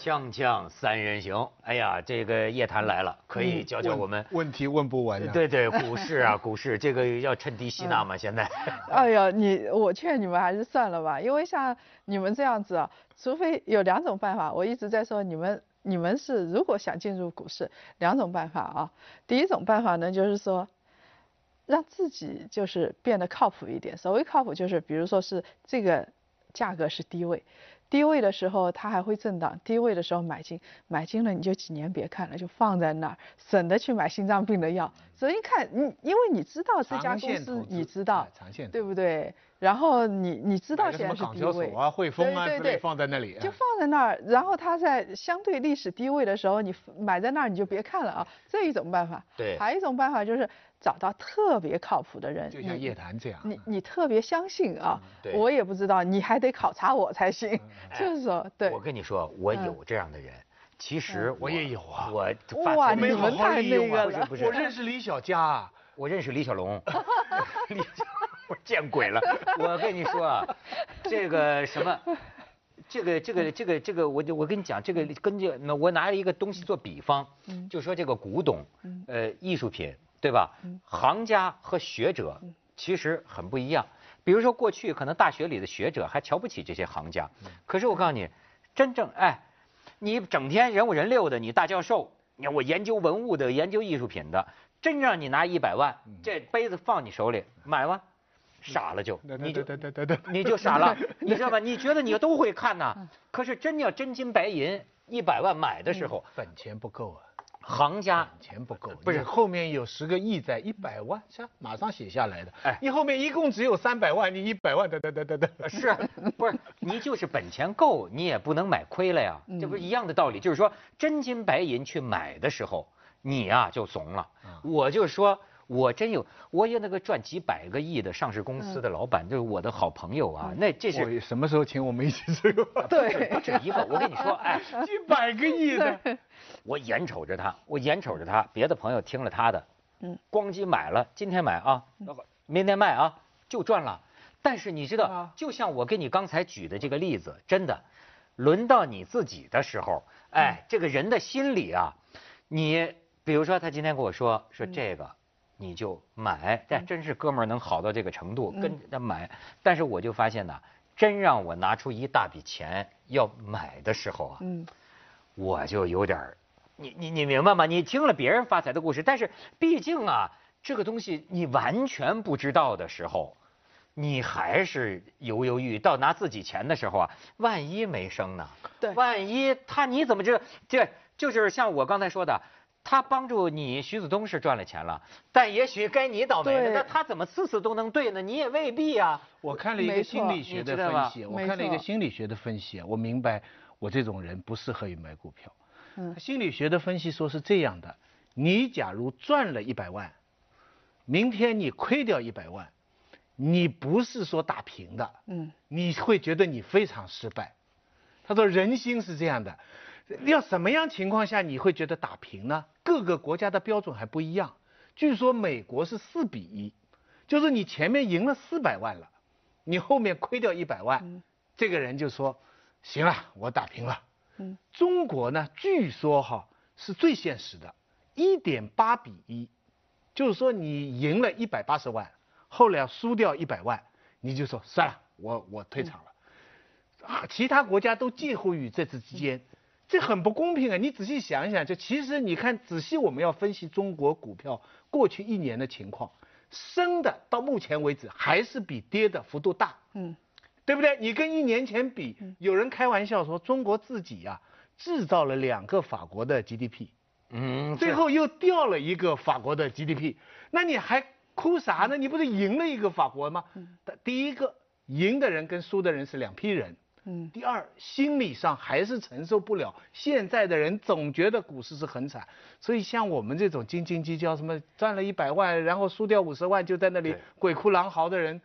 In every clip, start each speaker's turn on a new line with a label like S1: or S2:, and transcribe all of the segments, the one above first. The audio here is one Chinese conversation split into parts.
S1: 锵锵三人行，哎呀，这个叶檀来了，可以教教我们。
S2: 问题问不完。
S1: 对对，股市啊，股市，这个要趁低吸纳嘛？现在？
S3: 哎呀，你我劝你们还是算了吧，因为像你们这样子啊，除非有两种办法，我一直在说你们，你们是如果想进入股市，两种办法啊。第一种办法呢，就是说，让自己就是变得靠谱一点。所谓靠谱，就是比如说是这个价格是低位。低位的时候它还会震荡，低位的时候买进，买进了你就几年别看了，就放在那儿，省得去买心脏病的药。所以看你，因为你知道这家公司，你知道，对不对？然后你你知道现在是低位
S2: 啊，汇丰啊之类放在那里，
S3: 就放在那儿。然后它在相对历史低位的时候，你买在那儿你就别看了啊，这一种办法。
S1: 对，
S3: 还有一种办法就是找到特别靠谱的人，
S2: 就像叶檀这样，
S3: 你你特别相信啊，我也不知道，你还得考察我才行。就是说，对。
S1: 我跟你说，我有这样的人。其实
S2: 我也有啊，
S1: 我
S3: 哇，你们太那个
S2: 了，不是我认识李小佳，
S1: 我认识李小龙，李小，我见鬼了！我跟你说啊，这个什么，这个这个这个这个，我就我跟你讲，这个根据那我拿了一个东西做比方，就说这个古董，呃，艺术品，对吧？行家和学者其实很不一样。比如说过去可能大学里的学者还瞧不起这些行家，可是我告诉你，真正哎。你整天人五人六的，你大教授，你看我研究文物的，研究艺术品的，真让你拿一百万，这杯子放你手里，买吗？傻了就，你就你就傻了，你知道吧？你觉得你都会看呐，可是真要真金白银一百万买的时候，
S2: 本钱不够啊。
S1: 行家
S2: 钱不够，不是后面有十个亿在一百万，是马上写下来的。哎，你后面一共只有三百万，你一百万，得得得得得，
S1: 是，不是？你就是本钱够，你也不能买亏了呀，这不是一样的道理？就是说真金白银去买的时候，你呀就怂了。我就说，我真有，我有那个赚几百个亿的上市公司的老板，就是我的好朋友啊。那这是
S2: 什么时候请我们一起吃
S3: 饭？对，
S1: 不止一个。我跟你说，哎，
S2: 几百个亿的。
S1: 我眼瞅着他，我眼瞅着他，别的朋友听了他的，嗯，咣叽买了，今天买啊，明天卖啊，就赚了。但是你知道，就像我跟你刚才举的这个例子，真的，轮到你自己的时候，哎，这个人的心理啊，你比如说他今天跟我说说这个，你就买，但真是哥们儿能好到这个程度，跟着买。但是我就发现呢，真让我拿出一大笔钱要买的时候啊，嗯，我就有点儿。你你你明白吗？你听了别人发财的故事，但是毕竟啊，这个东西你完全不知道的时候，你还是犹犹豫豫。到拿自己钱的时候啊，万一没生呢？
S3: 对，
S1: 万一他你怎么知道？这就是像我刚才说的，他帮助你，徐子东是赚了钱了，但也许该你倒霉了。那他怎么次次都能对呢？你也未必啊。
S2: 我看了一个心理学的分析，我看了一个心理学的分析，我明白我这种人不适合于买股票。心理学的分析说是这样的：你假如赚了一百万，明天你亏掉一百万，你不是说打平的，嗯，你会觉得你非常失败。他说人心是这样的，要什么样情况下你会觉得打平呢？各个国家的标准还不一样。据说美国是四比一，就是你前面赢了四百万了，你后面亏掉一百万，这个人就说行了，我打平了。中国呢，据说哈是最现实的，一点八比一，就是说你赢了一百八十万，后来输掉一百万，你就说算了，我我退场了。啊，其他国家都介乎于这之间，这很不公平啊！你仔细想一想，就其实你看仔细，我们要分析中国股票过去一年的情况，升的到目前为止还是比跌的幅度大。嗯。对不对？你跟一年前比，有人开玩笑说中国自己呀制造了两个法国的 GDP，嗯，最后又掉了一个法国的 GDP，那你还哭啥呢？你不是赢了一个法国吗？第一个赢的人跟输的人是两批人，嗯，第二心理上还是承受不了。现在的人总觉得股市是很惨，所以像我们这种斤斤计较，什么赚了一百万然后输掉五十万就在那里鬼哭狼嚎的人。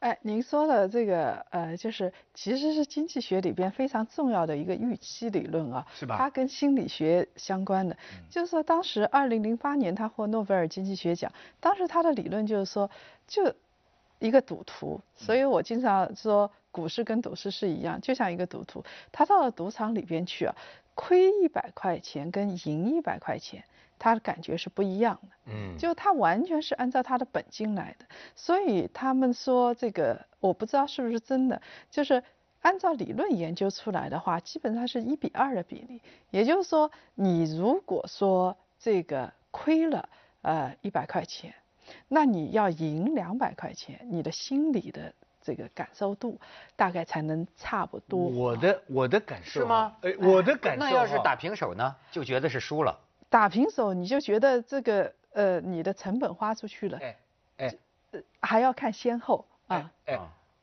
S3: 哎，您说的这个呃，就是其实是经济学里边非常重要的一个预期理论啊，
S2: 是吧？
S3: 它跟心理学相关的，就是说当时二零零八年他获诺贝尔经济学奖，当时他的理论就是说，就一个赌徒，所以我经常说股市跟赌市是一样，就像一个赌徒，他到了赌场里边去啊。亏一百块钱跟赢一百块钱，他的感觉是不一样的。嗯，就他完全是按照他的本金来的，所以他们说这个我不知道是不是真的，就是按照理论研究出来的话，基本上是一比二的比例。也就是说，你如果说这个亏了呃一百块钱，那你要赢两百块钱，你的心理的。这个感受度大概才能差不多。
S2: 我的我的感受
S1: 是吗？
S2: 哎，我的感受。
S1: 那要是打平手呢？就觉得是输了。
S3: 打平手你就觉得这个呃你的成本花出去了。哎哎，还要看先后啊。哎，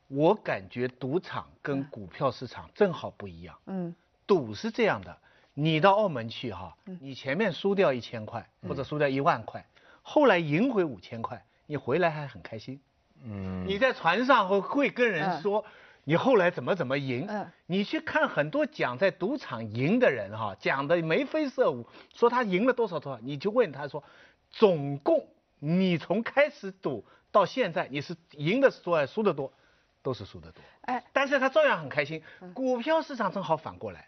S2: 我感觉赌场跟股票市场正好不一样。嗯。赌是这样的，你到澳门去哈，你前面输掉一千块或者输掉一万块，后来赢回五千块，你回来还很开心。嗯，你在船上会会跟人说，你后来怎么怎么赢？嗯，你去看很多讲在赌场赢的人哈，讲的眉飞色舞，说他赢了多少多少，你就问他说，总共你从开始赌到现在，你是赢的多还是输的多？都是输的多。哎，但是他照样很开心。股票市场正好反过来，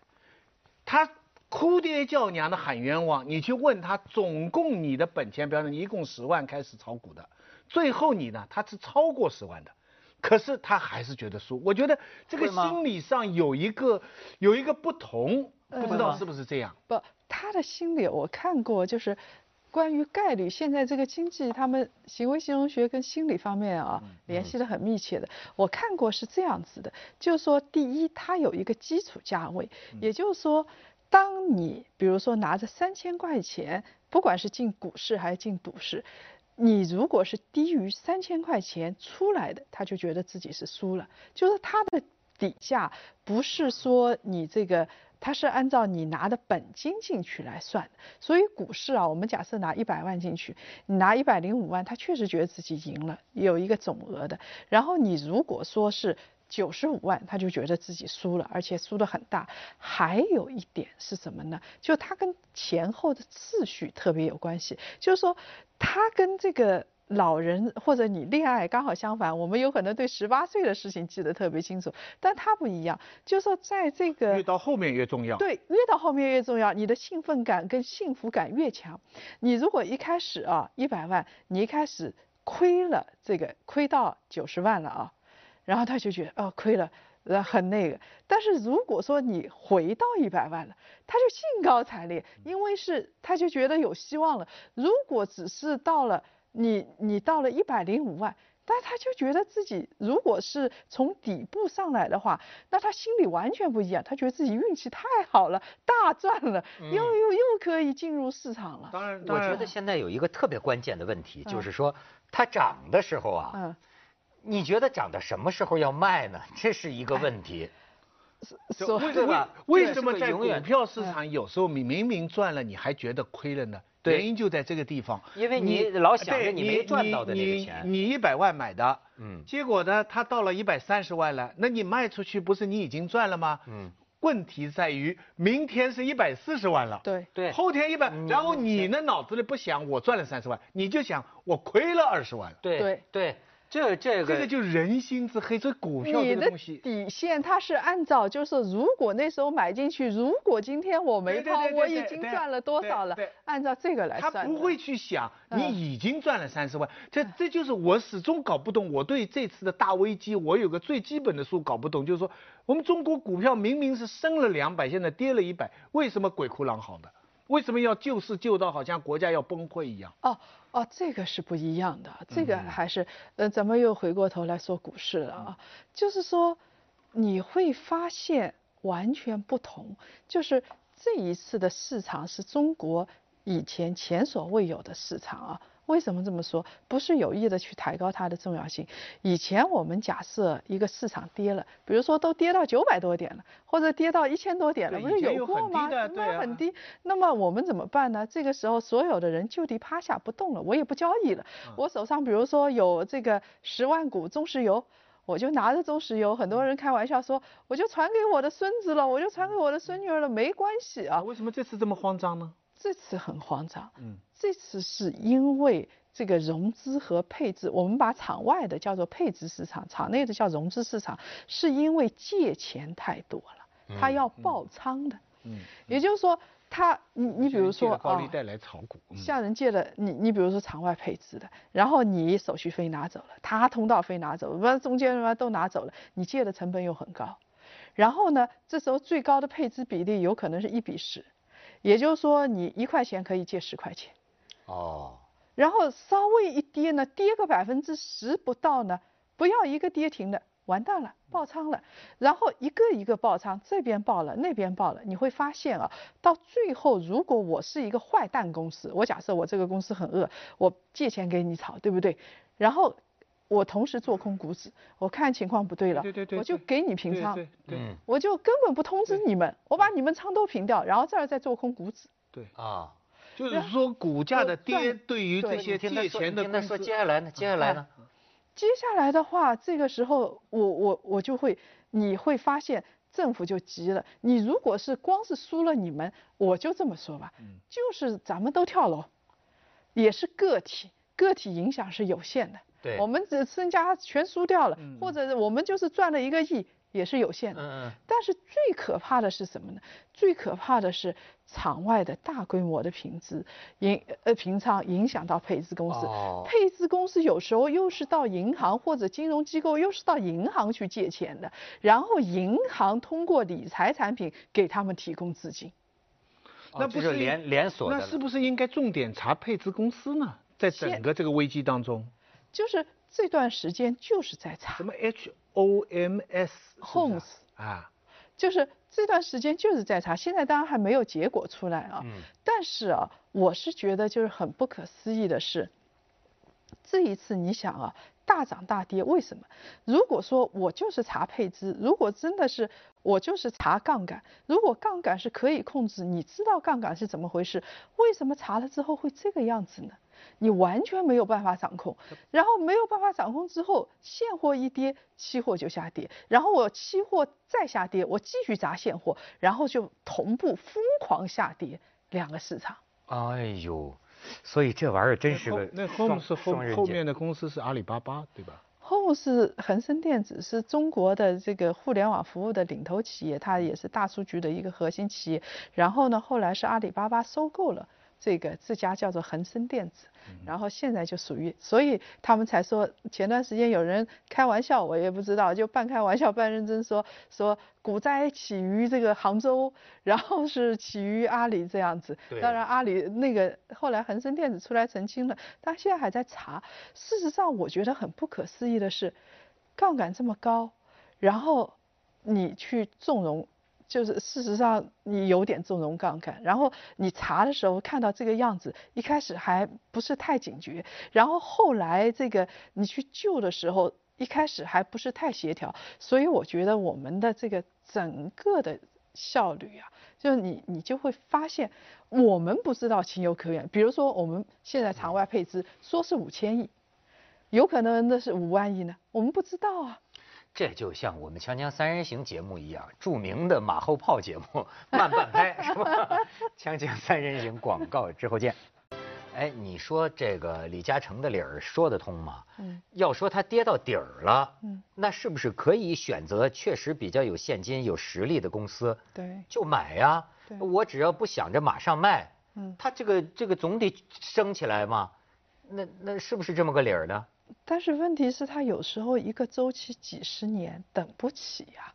S2: 他哭爹叫娘的喊冤枉，你去问他，总共你的本钱，比方说你一共十万开始炒股的。最后你呢？他是超过十万的，可是他还是觉得输。我觉得这个心理上有一个有一个不同，不知道是不是这样？
S3: 不，他的心理我看过，就是关于概率。现在这个经济，他们行为金融学跟心理方面啊联系的很密切的。我看过是这样子的，就是说，第一，它有一个基础价位，也就是说，当你比如说拿着三千块钱，不管是进股市还是进赌市。你如果是低于三千块钱出来的，他就觉得自己是输了，就是他的底价不是说你这个，他是按照你拿的本金进去来算的。所以股市啊，我们假设拿一百万进去，你拿一百零五万，他确实觉得自己赢了，有一个总额的。然后你如果说是。九十五万，他就觉得自己输了，而且输得很大。还有一点是什么呢？就他跟前后的次序特别有关系。就是说，他跟这个老人或者你恋爱刚好相反。我们有可能对十八岁的事情记得特别清楚，但他不一样。就是说，在这个
S2: 越到后面越重要。
S3: 对，越到后面越重要，你的兴奋感跟幸福感越强。你如果一开始啊一百万，你一开始亏了这个亏到九十万了啊。然后他就觉得哦亏了，呃很那个。但是如果说你回到一百万了，他就兴高采烈，因为是他就觉得有希望了。如果只是到了你你到了一百零五万，但他就觉得自己如果是从底部上来的话，那他心里完全不一样，他觉得自己运气太好了，大赚了，又又又可以进入市场了。
S2: 当然，
S1: 我觉得现在有一个特别关键的问题，就是说它涨的时候啊。你觉得涨到什么时候要卖呢？这是一个问题。
S2: 所以为什么在股票市场有时候你明明赚了，你还觉得亏了呢？原因就在这个地方。
S1: 因为你老想着你没赚到的那个钱。
S2: 你一百万买的，嗯，结果呢，它到了一百三十万了，那你卖出去不是你已经赚了吗？嗯。问题在于明天是一百四十万了。
S3: 对
S1: 对。
S2: 后天一百，然后你呢脑子里不想我赚了三十万，你就想我亏了二十万了。
S1: 对对对。这这个
S2: 这个就人心之黑，这股票这个东西。
S3: 底线它是按照，就是如果那时候买进去，如果今天我没抛，我已经赚了多少了？按照这个来算。
S2: 他不会去想你已经赚了三十万，这这就是我始终搞不懂。我对这次的大危机，我有个最基本的数搞不懂，就是说我们中国股票明明是升了两百，现在跌了一百，为什么鬼哭狼嚎的？为什么要救市救到好像国家要崩溃一样？
S3: 哦哦，这个是不一样的，这个还是呃，咱们又回过头来说股市了啊，就是说你会发现完全不同，就是这一次的市场是中国以前前所未有的市场啊。为什么这么说？不是有意的去抬高它的重要性。以前我们假设一个市场跌了，比如说都跌到九百多点了，或者跌到一千多点了，不是有过吗？那很低。那么我们怎么办呢？这个时候所有的人就地趴下不动了，我也不交易了。我手上比如说有这个十万股中石油，我就拿着中石油。很多人开玩笑说，我就传给我的孙子了，我就传给我的孙女儿了，没关系啊。
S2: 为什么这次这么慌张呢？
S3: 这次很慌张，嗯，这次是因为这个融资和配置，我们把场外的叫做配置市场，场内的叫融资市场，是因为借钱太多了，他要爆仓的，嗯，也就是说，他你你比如说
S2: 高利贷来炒股，
S3: 向人借了你你比如说场外配资的，然后你手续费拿走了，他通道费拿走了，不中间什么都拿走了，你借的成本又很高，然后呢，这时候最高的配资比例有可能是一比十，也就是说你一块钱可以借十块钱。哦。然后稍微一跌呢，跌个百分之十不到呢，不要一个跌停的，完蛋了，爆仓了。然后一个一个爆仓，这边爆了，那边爆了，你会发现啊，到最后如果我是一个坏蛋公司，我假设我这个公司很饿，我借钱给你炒，对不对？然后我同时做空股指，我看情况不对了，
S2: 对对对，
S3: 我就给你平仓，
S2: 对，
S3: 我就根本不通知你们，我把你们仓都平掉，然后这儿再做空股指，
S2: 对啊。就是说，股价的跌对于这些借钱的
S1: 那说，接下来呢？接下来呢？
S3: 接下来的话，这个时候我我我就会，你会发现政府就急了。你如果是光是输了你们，我就这么说吧，就是咱们都跳楼，也是个体，个体影响是有限的。
S1: 对，
S3: 我们这身家全输掉了，或者我们就是赚了一个亿。也是有限的，嗯嗯，但是最可怕的是什么呢？最可怕的是场外的大规模的平资影呃平仓影响到配资公司，配资公司有时候又是到银行或者金融机构，又是到银行去借钱的，然后银行通过理财产品给他们提供资金，
S1: 那不是连连锁
S2: 的，那是不是应该重点查配资公司呢？在整个这个危机当中，
S3: 就是这段时间就是在查。
S2: 什么 H。O M S，Homes
S3: 啊，就是这段时间就是在查，现在当然还没有结果出来啊。嗯。但是啊，我是觉得就是很不可思议的是，这一次你想啊，大涨大跌，为什么？如果说我就是查配资，如果真的是我就是查杠杆，如果杠杆是可以控制，你知道杠杆是怎么回事，为什么查了之后会这个样子呢？你完全没有办法掌控，然后没有办法掌控之后，现货一跌，期货就下跌，然后我期货再下跌，我继续砸现货，然后就同步疯狂下跌，两个市场。
S1: 哎呦，所以这玩意儿真是个
S2: 那后面是后后面的公司是阿里巴巴对吧？
S3: 后面是恒生电子，是中国的这个互联网服务的领头企业，它也是大数据的一个核心企业。然后呢，后来是阿里巴巴收购了。这个这家叫做恒生电子，然后现在就属于，所以他们才说前段时间有人开玩笑，我也不知道，就半开玩笑半认真说说股灾起于这个杭州，然后是起于阿里这样子。当然阿里那个后来恒生电子出来澄清了，但现在还在查。事实上我觉得很不可思议的是，杠杆这么高，然后你去纵容。就是事实上你有点纵容杠杆，然后你查的时候看到这个样子，一开始还不是太警觉，然后后来这个你去救的时候，一开始还不是太协调，所以我觉得我们的这个整个的效率啊，就是你你就会发现我们不知道情有可原，比如说我们现在场外配资说是五千亿，有可能那是五万亿呢，我们不知道啊。
S1: 这就像我们《锵锵三人行》节目一样，著名的马后炮节目慢半拍是吧？《锵锵三人行》广告之后见。哎，你说这个李嘉诚的理儿说得通吗？嗯。要说他跌到底儿了，嗯，那是不是可以选择确实比较有现金、有实力的公司？
S3: 对。
S1: 就买呀。
S3: 对。
S1: 我只要不想着马上卖，嗯，他这个这个总得升起来嘛。那那是不是这么个理儿呢？
S3: 但是问题是，他有时候一个周期几十年等不起呀。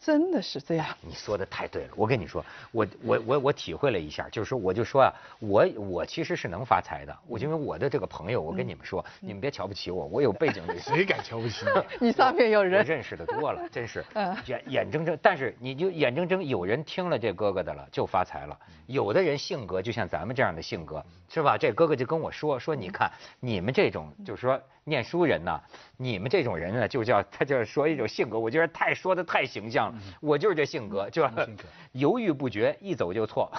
S3: 真的是这样，
S1: 你说的太对了。我跟你说，我我我我体会了一下，就是说，我就说啊，我我其实是能发财的。我因为我的这个朋友，我跟你们说，你们别瞧不起我，我有背景的。
S2: 谁敢瞧不起
S3: 你？你上面有人。
S1: 我认识的多了，真是眼眼睁睁。但是你就眼睁睁有人听了这哥哥的了，就发财了。有的人性格就像咱们这样的性格，是吧？这哥哥就跟我说说，你看你们这种，就是说念书人呐，你们这种人呢，就叫他就是说一种性格，我觉得太说的太形象。我就是这性格，就 犹豫不决，一走就错。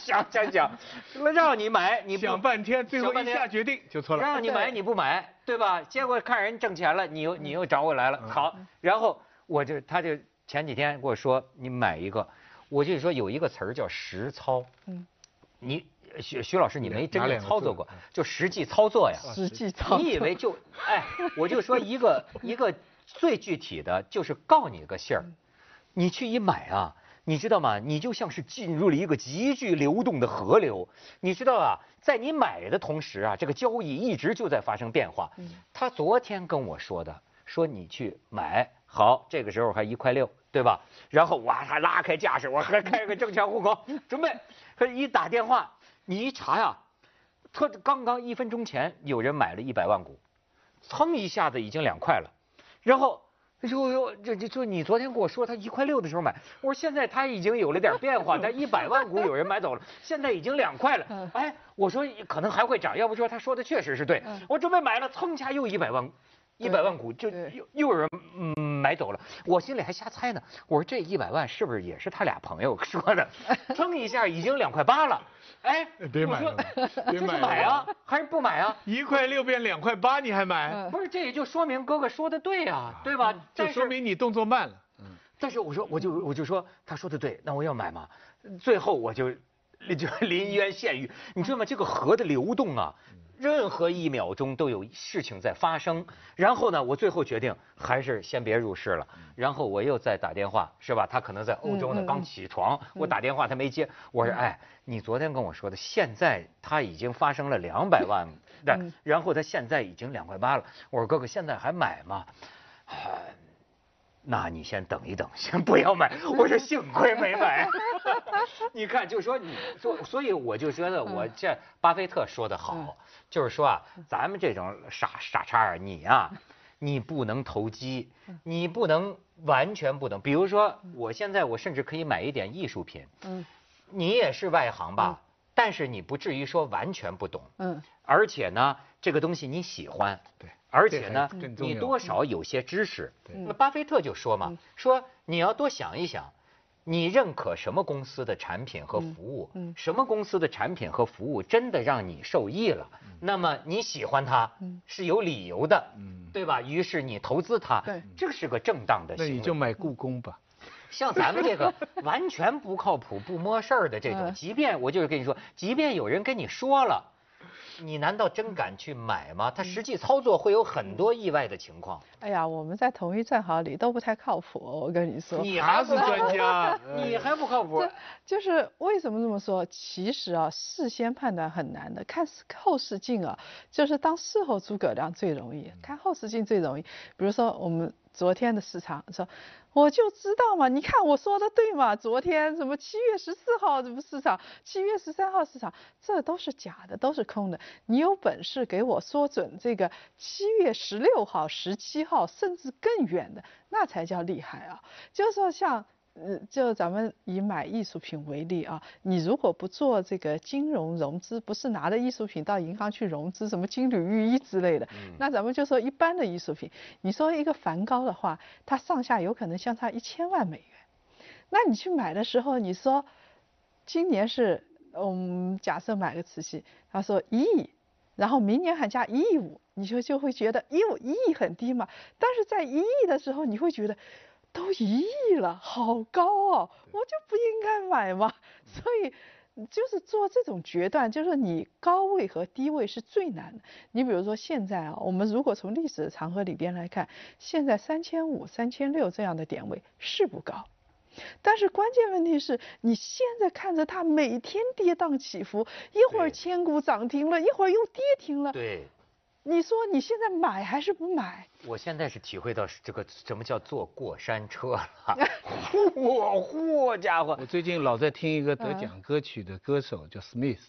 S1: 想 想 想，让你买，你
S2: 想半天，最后一下决定就错了。
S1: 让你买你不买，对吧？结果看人挣钱了，你又你又找我来了。好，然后我就他就前几天跟我说，你买一个，我就说有一个词儿叫实操。嗯，你徐徐老师，你没真正操作过，就实际操作呀。
S3: 实际操作。
S1: 你以为就哎，我就说一个一个。最具体的就是告你个信儿，你去一买啊，你知道吗？你就像是进入了一个急剧流动的河流。你知道啊，在你买的同时啊，这个交易一直就在发生变化。他昨天跟我说的，说你去买好，这个时候还一块六，对吧？然后哇，他拉开架势，我还开个证券户口，准备。他一打电话，你一查呀，他刚刚一分钟前有人买了一百万股，噌一下子已经两块了，然后。呦呦，这这就你昨天跟我说他一块六的时候买，我说现在他已经有了点变化，他一百万股有人买走了，现在已经两块了。哎，我说可能还会涨，要不说他说的确实是对。我准备买了，蹭一下又一百万，一百万股就又又有人买走了，我心里还瞎猜呢。我说这一百万是不是也是他俩朋友 说的？蹭一下已经两块八了。哎，
S2: 别 买了，
S1: 别买啊，还是不买啊？
S2: 一块六变两块八，你还买？
S1: 不是，这也就说明哥哥说的对呀，对吧？
S2: 这说明你动作慢了。
S1: 嗯。但是我说，我就我就说，他说的对，那我要买嘛。最后我就就临渊羡鱼，你知道吗？这个河的流动啊。任何一秒钟都有事情在发生，然后呢，我最后决定还是先别入市了。然后我又再打电话，是吧？他可能在欧洲呢，刚起床，我打电话他没接。我说，哎，你昨天跟我说的，现在他已经发生了两百万，然后他现在已经两块八了。我说，哥哥，现在还买吗？那你先等一等，先不要买。我说幸亏没买。你看，就说你说，所以我就觉得我这巴菲特说的好，就是说啊，咱们这种傻傻叉儿，你啊，你不能投机，你不能完全不能。比如说，我现在我甚至可以买一点艺术品。嗯。你也是外行吧？但是你不至于说完全不懂。嗯。而且呢，这个东西你喜欢。
S2: 对。
S1: 而且呢，你多少有些知识。那巴菲特就说嘛，说你要多想一想，你认可什么公司的产品和服务，什么公司的产品和服务真的让你受益了，那么你喜欢它是有理由的，对吧？于是你投资它，这是个正当的行为。
S2: 那你就买故宫吧。
S1: 像咱们这个完全不靠谱、不摸事儿的这种，即便我就是跟你说，即便有人跟你说了。你难道真敢去买吗？他实际操作会有很多意外的情况。
S3: 哎呀，我们在同一战壕里都不太靠谱，我跟你说。
S2: 你 还是专家，
S1: 你还不靠谱。
S3: 就是为什么这么说？其实啊，事先判断很难的，看后视镜啊，就是当事后诸葛亮最容易，看后视镜最容易。比如说我们。昨天的市场说，我就知道嘛，你看我说的对嘛？昨天什么七月十四号什么市场，七月十三号市场，这都是假的，都是空的。你有本事给我说准这个七月十六号、十七号，甚至更远的，那才叫厉害啊！就是说像。嗯，就咱们以买艺术品为例啊，你如果不做这个金融融资，不是拿着艺术品到银行去融资，什么金缕玉衣之类的，那咱们就说一般的艺术品，你说一个梵高的话，它上下有可能相差一千万美元，那你去买的时候，你说今年是，嗯，假设买个瓷器，他说一亿，然后明年还加一亿五，你就就会觉得，哟，一亿很低嘛，但是在一亿的时候，你会觉得。都一亿了，好高哦，我就不应该买吗？所以就是做这种决断，就是你高位和低位是最难的。你比如说现在啊，我们如果从历史的长河里边来看，现在三千五、三千六这样的点位是不高，但是关键问题是你现在看着它每天跌宕起伏，一会儿千股涨停了，一会儿又跌停了。
S1: 对。
S3: 你说你现在买还是不买？
S1: 我现在是体会到这个什么叫坐过山车了，嚯嚯家伙！
S2: 我最近老在听一个得奖歌曲的歌手叫 Smith，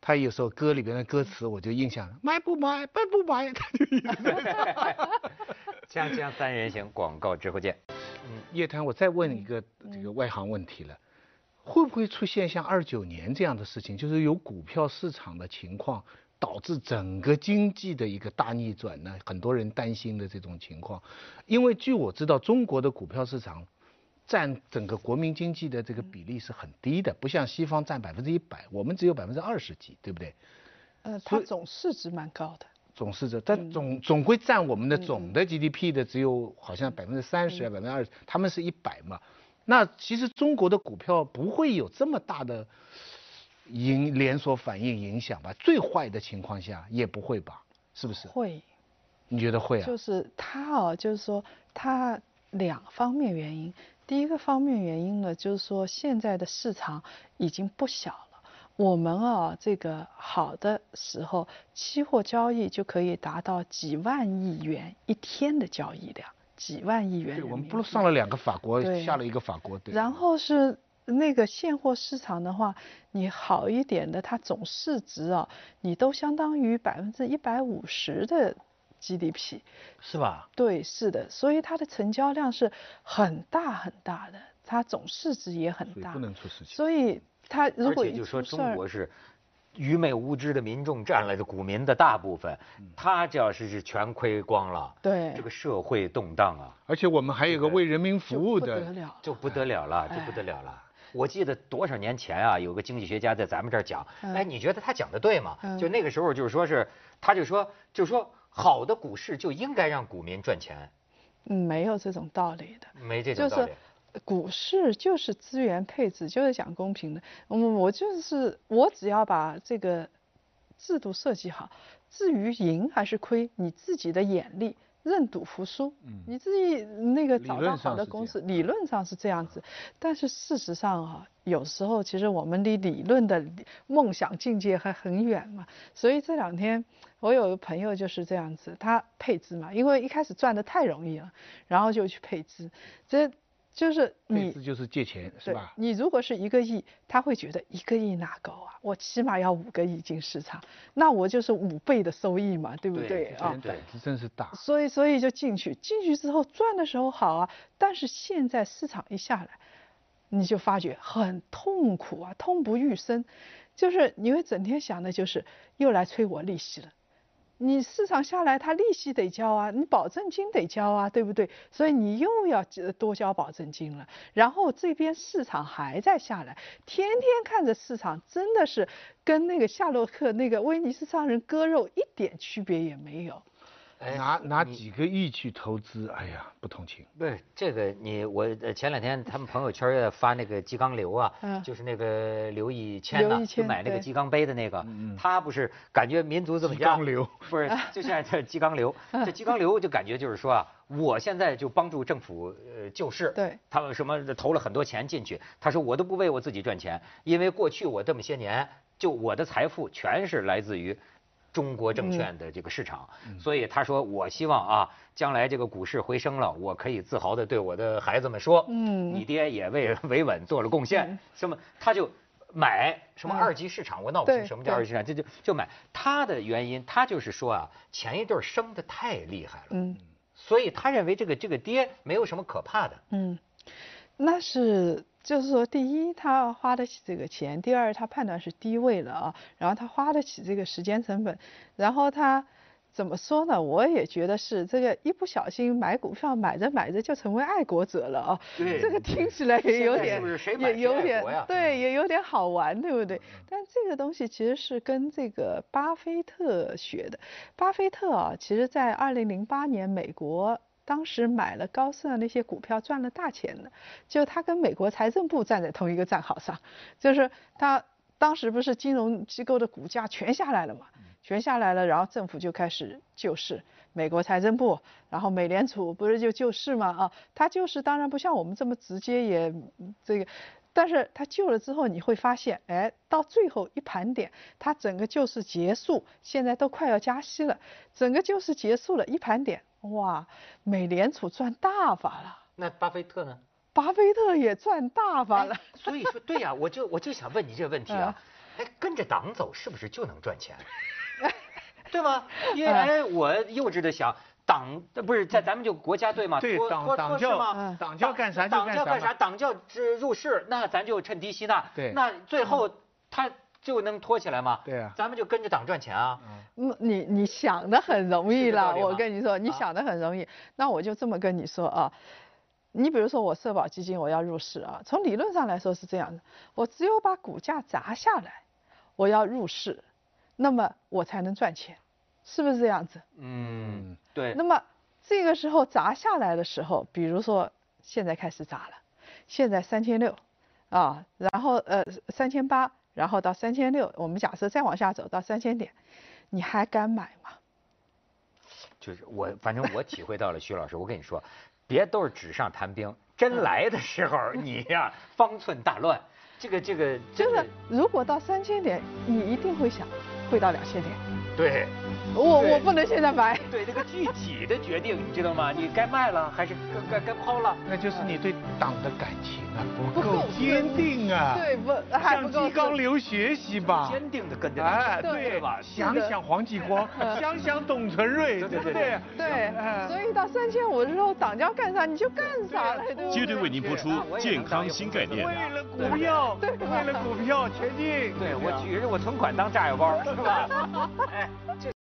S2: 他有时候歌里边的歌词我就印象了买不买，买不买，他就一直在。
S1: 锵锵三人行广告之后见。
S2: 嗯，叶檀，我再问一个这个外行问题了，会不会出现像二九年这样的事情，就是有股票市场的情况？导致整个经济的一个大逆转呢？很多人担心的这种情况，因为据我知道，中国的股票市场占整个国民经济的这个比例是很低的，不像西方占百分之一百，我们只有百分之二十几，对不对？
S3: 呃，它总市值蛮高的。
S2: 总市值，但总总归占我们的总的 GDP 的只有好像百分之三十啊，百分之二十，他们是一百嘛。那其实中国的股票不会有这么大的。影连锁反应影响吧，最坏的情况下也不会吧，是不是？
S3: 会，
S2: 你觉得会啊？
S3: 就是它哦，就是说它两方面原因。第一个方面原因呢，就是说现在的市场已经不小了。我们啊，这个好的时候，期货交易就可以达到几万亿元一天的交易量，几万亿元。
S2: 对，我们不是上了两个法国，下了一个法国。对。
S3: 然后是那个现货市场的话，你好一点的，它总市值啊，你都相当于百分之一百五十的 GDP。
S2: 是吧？
S3: 对，是的，所以它的成交量是很大很大的，它总市值也很大。
S2: 不能出事情。
S3: 所以。它如果
S1: 而且就说中国是愚昧无知的民众占了这股民的大部分，他这要是是全亏光了，
S3: 对
S1: 这个社会动荡啊。
S2: 而且我们还有个为人民服务的，
S1: 就不得了了，就不得了了。我记得多少年前啊，有个经济学家在咱们这儿讲，哎，你觉得他讲的对吗？就那个时候就是说是，他就说就说好的股市就应该让股民赚钱。
S3: 嗯，没有这种道理的。
S1: 没这种道理。
S3: 股市就是资源配置，就是讲公平的。嗯，我就是我只要把这个制度设计好，至于赢还是亏，你自己的眼力，认赌服输。嗯，你自己那个找到好的公司，理论上是这样子。但是事实上啊，有时候其实我们离理论的梦想境界还很远嘛。所以这两天我有个朋友就是这样子，他配资嘛，因为一开始赚的太容易了，然后就去配资。这就是你
S2: 就是借钱是吧？
S3: 你如果是一个亿，他会觉得一个亿哪够啊？我起码要五个亿进市场，那我就是五倍的收益嘛，对不对
S2: 啊？对，这真是大。
S3: 所以所以就进去，进去之后赚的时候好啊，但是现在市场一下来，你就发觉很痛苦啊，痛不欲生，就是你会整天想的就是又来催我利息了。你市场下来，他利息得交啊，你保证金得交啊，对不对？所以你又要多交保证金了。然后这边市场还在下来，天天看着市场，真的是跟那个夏洛克那个威尼斯商人割肉一点区别也没有。
S2: 拿拿几个亿去投资，哎呀，不同情。
S1: 不是这个，你我前两天他们朋友圈也发那个鸡缸刘啊，就是那个刘以谦呐，就买那个鸡缸杯的那个，他不是感觉民族怎么
S2: 样，鸡缸刘
S1: 不是，就现在这鸡缸刘，这鸡缸刘就感觉就是说啊，我现在就帮助政府呃救市，
S3: 对，
S1: 他们什么投了很多钱进去，他说我都不为我自己赚钱，因为过去我这么些年，就我的财富全是来自于。中国证券的这个市场，所以他说：“我希望啊，将来这个股市回升了，我可以自豪的对我的孩子们说，嗯，你爹也为维稳做了贡献。什么？他就买什么二级市场，我闹不清什么叫二级市场，这就就买。他的原因，他就是说啊，前一段升的太厉害了，嗯，所以他认为这个这个跌没有什么可怕的，
S3: 嗯，那是。”就是说，第一，他花得起这个钱；第二，他判断是低位了啊，然后他花得起这个时间成本，然后他怎么说呢？我也觉得是这个一不小心买股票买着买着就成为爱国者了啊。
S1: 对，
S3: 这个听起来也有点，也有点对，也有点好玩，对不对？但这个东西其实是跟这个巴菲特学的。巴菲特啊，其实在二零零八年美国。当时买了高盛的那些股票赚了大钱的，就他跟美国财政部站在同一个战壕上，就是他当时不是金融机构的股价全下来了嘛，全下来了，然后政府就开始救市，美国财政部，然后美联储不是就救市嘛啊，他就是当然不像我们这么直接也这个，但是他救了之后你会发现，哎，到最后一盘点，他整个救市结束，现在都快要加息了，整个救市结束了，一盘点。哇，美联储赚大发了。
S1: 那巴菲特呢？
S3: 巴菲特也赚大发了。
S1: 所以说，对呀，我就我就想问你这个问题啊，哎，跟着党走是不是就能赚钱？对吗？因为哎，我幼稚的想，党不是在咱们就国家队嘛，
S2: 对，党党叫党叫干啥
S1: 就
S2: 干啥，
S1: 党叫入市，那咱就趁低吸纳。
S2: 对，
S1: 那最后他。就能拖起来吗？
S2: 对啊，
S1: 咱们就跟着党赚钱啊。
S3: 嗯，你你想的很容易了，我跟你说，你想的很容易。那我就这么跟你说啊，你比如说我社保基金我要入市啊，从理论上来说是这样的，我只有把股价砸下来，我要入市，那么我才能赚钱，是不是这样子？
S1: 嗯，对。
S3: 那么这个时候砸下来的时候，比如说现在开始砸了，现在三千六啊，然后呃三千八。然后到三千六，我们假设再往下走到三千点，你还敢买吗？
S1: 就是我，反正我体会到了，徐老师，我跟你说，别都是纸上谈兵，真来的时候，你呀方寸大乱。这个这个
S3: 就是如果到三千点，你一定会想会到两千点。
S1: 对。
S3: 我我不能现在买。
S1: 对这个具体的决定，你知道吗？你该卖了还是该该该抛了？
S2: 那就是你对党的感情啊不够坚定啊。
S3: 对不？向
S2: 激光流学习吧。
S1: 坚定的跟着。
S2: 哎，对吧？想想黄继光，想想董存瑞，对不对？
S3: 对。所以到三千五的时候，党要干啥你就干啥了。
S4: 接着为您播出健康新概念。
S2: 为了股票，对，为了股票前进。
S1: 对我举着我存款当炸药包，是吧？哎，这。